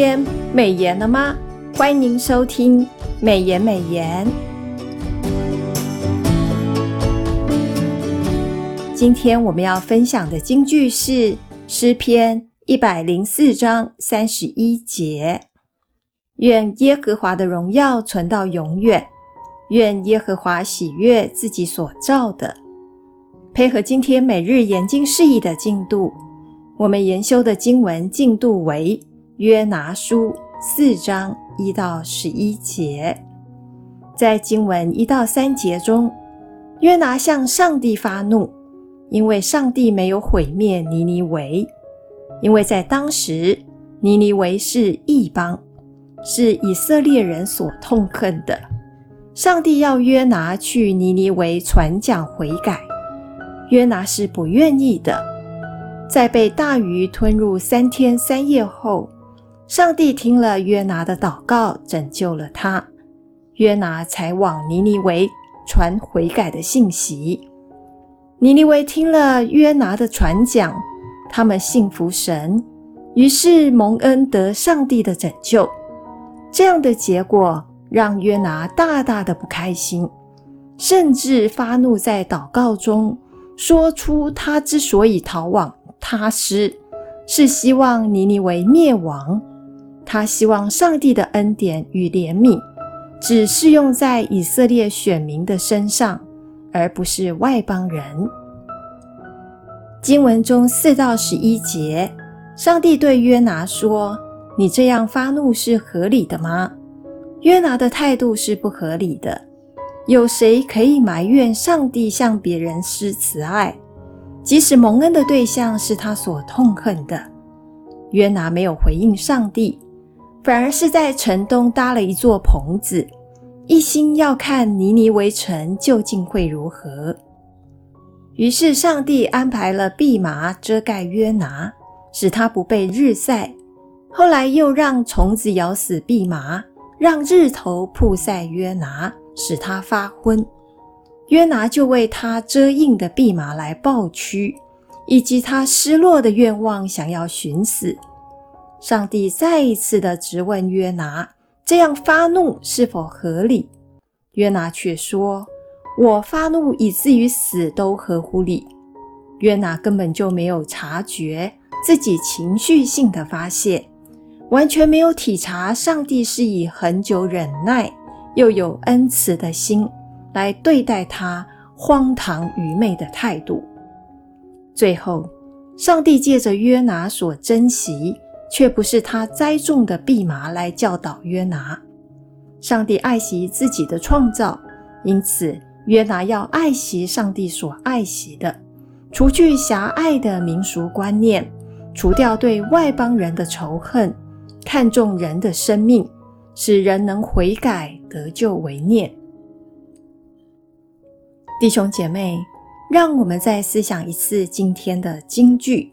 天美言了吗？欢迎收听美言美言。今天我们要分享的金句是诗篇一百零四章三十一节：愿耶和华的荣耀存到永远，愿耶和华喜悦自己所造的。配合今天每日研经释义的进度，我们研修的经文进度为约拿书四章一到十一节。在经文一到三节中，约拿向上帝发怒。因为上帝没有毁灭尼尼微，因为在当时尼尼微是异邦，是以色列人所痛恨的。上帝要约拿去尼尼微传讲悔改，约拿是不愿意的。在被大鱼吞入三天三夜后，上帝听了约拿的祷告，拯救了他，约拿才往尼尼微传悔改的信息。尼尼微听了约拿的传讲，他们信服神，于是蒙恩得上帝的拯救。这样的结果让约拿大大的不开心，甚至发怒，在祷告中说出他之所以逃往他施，是希望尼尼微灭亡。他希望上帝的恩典与怜悯只适用在以色列选民的身上。而不是外邦人。经文中四到十一节，上帝对约拿说：“你这样发怒是合理的吗？”约拿的态度是不合理的。有谁可以埋怨上帝向别人施慈爱，即使蒙恩的对象是他所痛恨的？约拿没有回应上帝，反而是在城东搭了一座棚子。一心要看尼尼微城究竟会如何，于是上帝安排了蓖麻遮盖约拿，使他不被日晒。后来又让虫子咬死蓖麻，让日头曝晒约拿，使他发昏。约拿就为他遮荫的蓖麻来抱屈，以及他失落的愿望，想要寻死。上帝再一次的质问约拿。这样发怒是否合理？约拿却说：“我发怒以至于死都合乎理。”约拿根本就没有察觉自己情绪性的发泄，完全没有体察上帝是以恒久忍耐又有恩慈的心来对待他荒唐愚昧的态度。最后，上帝借着约拿所珍惜。却不是他栽种的蓖麻来教导约拿。上帝爱惜自己的创造，因此约拿要爱惜上帝所爱惜的，除去狭隘的民俗观念，除掉对外邦人的仇恨，看重人的生命，使人能悔改得救为念。弟兄姐妹，让我们再思想一次今天的金句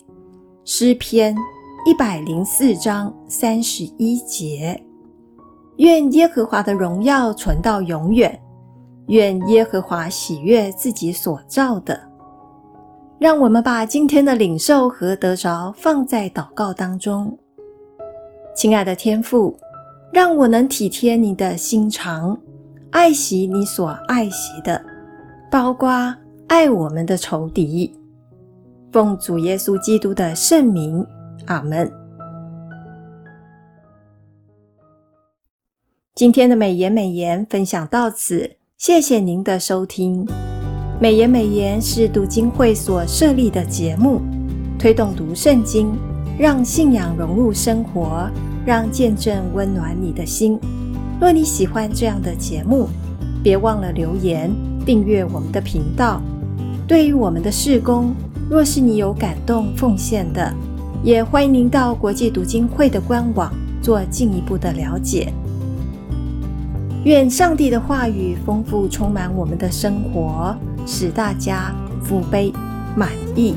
诗篇。一百零四章三十一节，愿耶和华的荣耀存到永远，愿耶和华喜悦自己所造的。让我们把今天的领受和得着放在祷告当中。亲爱的天父，让我能体贴你的心肠，爱惜你所爱惜的，包括爱我们的仇敌。奉主耶稣基督的圣名。阿门。今天的美言美言分享到此，谢谢您的收听。美言美言是读经会所设立的节目，推动读圣经，让信仰融入生活，让见证温暖你的心。若你喜欢这样的节目，别忘了留言订阅我们的频道。对于我们的事工，若是你有感动奉献的，也欢迎您到国际读经会的官网做进一步的了解。愿上帝的话语丰富充满我们的生活，使大家福杯满溢。